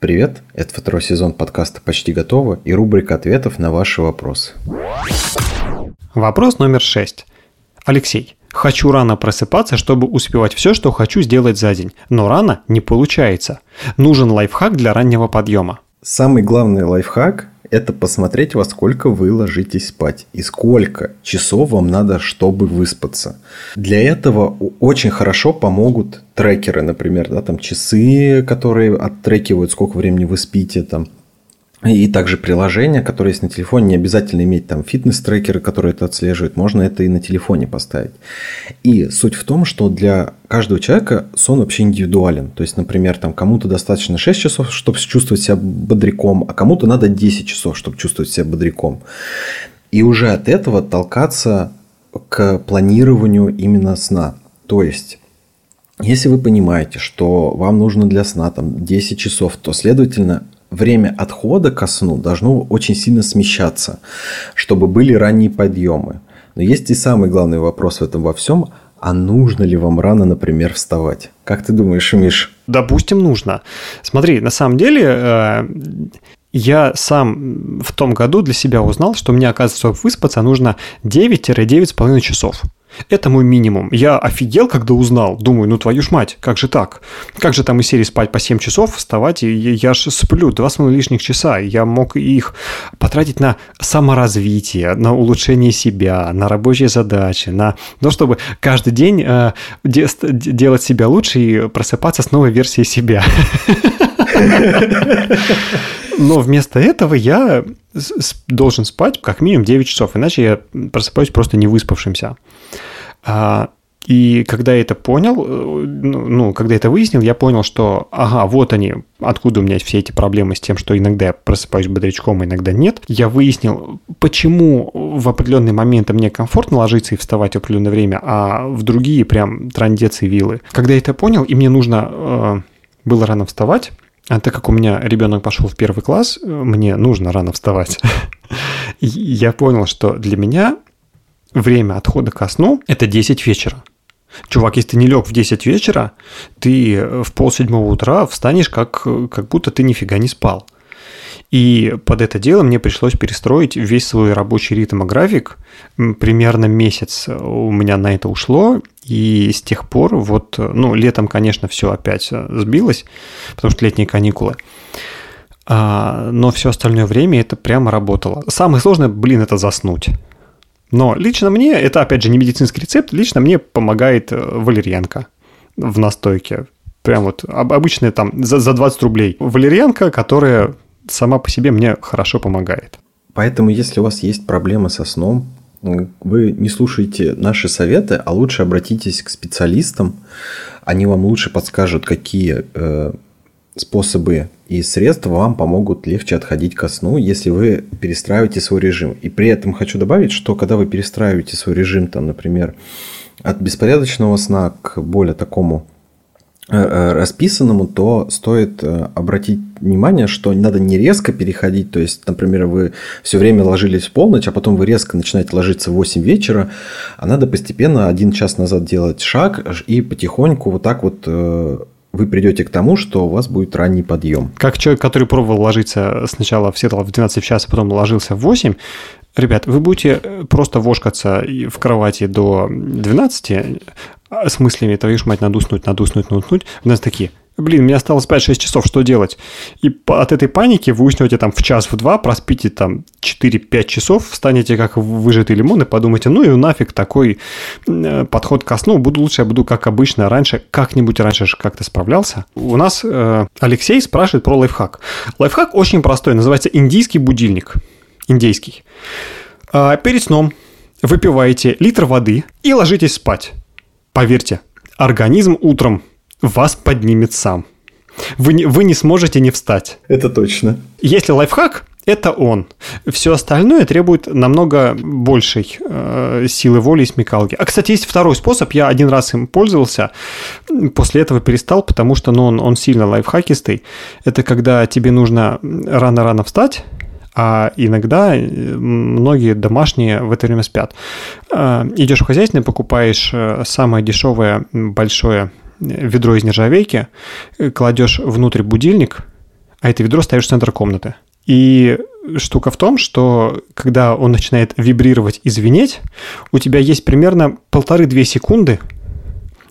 Привет, это второй сезон подкаста «Почти готово» и рубрика ответов на ваши вопросы. Вопрос номер шесть. Алексей, хочу рано просыпаться, чтобы успевать все, что хочу сделать за день, но рано не получается. Нужен лайфхак для раннего подъема. Самый главный лайфхак это посмотреть, во сколько вы ложитесь спать и сколько часов вам надо, чтобы выспаться. Для этого очень хорошо помогут трекеры, например, да, там часы, которые оттрекивают, сколько времени вы спите, там и также приложения, которые есть на телефоне, не обязательно иметь там фитнес-трекеры, которые это отслеживают, можно это и на телефоне поставить. И суть в том, что для каждого человека сон вообще индивидуален. То есть, например, там кому-то достаточно 6 часов, чтобы чувствовать себя бодряком, а кому-то надо 10 часов, чтобы чувствовать себя бодряком. И уже от этого толкаться к планированию именно сна. То есть, если вы понимаете, что вам нужно для сна там 10 часов, то, следовательно, время отхода ко сну должно очень сильно смещаться, чтобы были ранние подъемы. Но есть и самый главный вопрос в этом во всем, а нужно ли вам рано, например, вставать? Как ты думаешь, Миш? Допустим, нужно. Смотри, на самом деле, э, я сам в том году для себя узнал, что мне, оказывается, чтобы выспаться, нужно 9-9,5 часов. Это мой минимум. Я офигел, когда узнал. Думаю, ну твою ж мать, как же так? Как же там из серии спать по 7 часов, вставать, и я же сплю 2,5 лишних часа. Я мог их потратить на саморазвитие, на улучшение себя, на рабочие задачи, на то, чтобы каждый день э, де- делать себя лучше и просыпаться с новой версией себя. Но вместо этого я должен спать как минимум 9 часов, иначе я просыпаюсь просто не выспавшимся. А, и когда я это понял, э, ну, ну, когда это выяснил, я понял, что, ага, вот они, откуда у меня все эти проблемы с тем, что иногда я просыпаюсь бодрячком, а иногда нет. Я выяснил, почему в определенные моменты мне комфортно ложиться и вставать в определенное время, а в другие прям трандец и вилы. Когда я это понял, и мне нужно э, было рано вставать, а так как у меня ребенок пошел в первый класс, мне нужно рано вставать. Я понял, что для меня время отхода ко сну – это 10 вечера. Чувак, если ты не лег в 10 вечера, ты в полседьмого утра встанешь, как, как будто ты нифига не спал. И под это дело мне пришлось перестроить весь свой рабочий ритм и график. Примерно месяц у меня на это ушло. И с тех пор, вот, ну, летом, конечно, все опять сбилось, потому что летние каникулы. А, но все остальное время это прямо работало. Самое сложное, блин, это заснуть. Но лично мне, это опять же не медицинский рецепт, лично мне помогает э, валерьянка в настойке. Прям вот обычная там за, за 20 рублей. Валерьянка, которая сама по себе мне хорошо помогает. Поэтому, если у вас есть проблемы со сном, вы не слушаете наши советы, а лучше обратитесь к специалистам. Они вам лучше подскажут, какие э, способы и средства вам помогут легче отходить ко сну, если вы перестраиваете свой режим. И при этом хочу добавить, что когда вы перестраиваете свой режим, там, например, от беспорядочного сна к более такому э, э, расписанному, то стоит э, обратить внимание, что надо не резко переходить. То есть, например, вы все время ложились в полночь, а потом вы резко начинаете ложиться в 8 вечера, а надо постепенно один час назад делать шаг и потихоньку вот так вот вы придете к тому, что у вас будет ранний подъем. Как человек, который пробовал ложиться сначала в Сиэтл в 12 часов, а потом ложился в 8, ребят, вы будете просто вошкаться в кровати до 12, а с мыслями, ж мать, надо уснуть, надо уснуть, надо уснуть. У нас такие, блин, мне осталось 5-6 часов, что делать? И от этой паники вы уснете там в час, в два, проспите там 4-5 часов, встанете как выжатый лимон и подумаете, ну и нафиг такой э, подход ко сну, буду лучше, я буду как обычно раньше, как-нибудь раньше же как-то справлялся. У нас э, Алексей спрашивает про лайфхак. Лайфхак очень простой, называется индийский будильник. Индейский. А перед сном выпиваете литр воды и ложитесь спать. Поверьте, организм утром вас поднимет сам. Вы не, вы не сможете не встать. Это точно. Если лайфхак, это он. Все остальное требует намного большей э, силы воли и смекалки. А, кстати, есть второй способ. Я один раз им пользовался, после этого перестал, потому что ну, он, он сильно лайфхакистый. Это когда тебе нужно рано-рано встать, а иногда э, многие домашние в это время спят. Э, идешь в хозяйственное, покупаешь э, самое дешевое большое ведро из нержавейки, кладешь внутрь будильник, а это ведро ставишь в центр комнаты. И штука в том, что когда он начинает вибрировать и звенеть, у тебя есть примерно полторы-две секунды,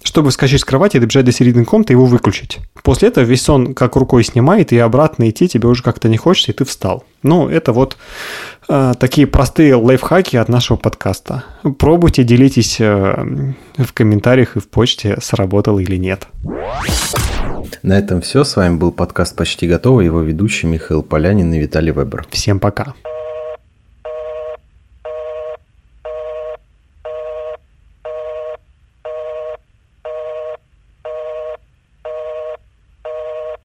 чтобы вскочить с кровати, добежать до середины комнаты и его выключить. После этого весь сон как рукой снимает, и обратно идти тебе уже как-то не хочется, и ты встал. Ну, это вот э, такие простые лайфхаки от нашего подкаста. Пробуйте, делитесь э, в комментариях и в почте, сработало или нет. На этом все. С вами был подкаст «Почти готово». Его ведущий Михаил Полянин и Виталий Вебер. Всем пока.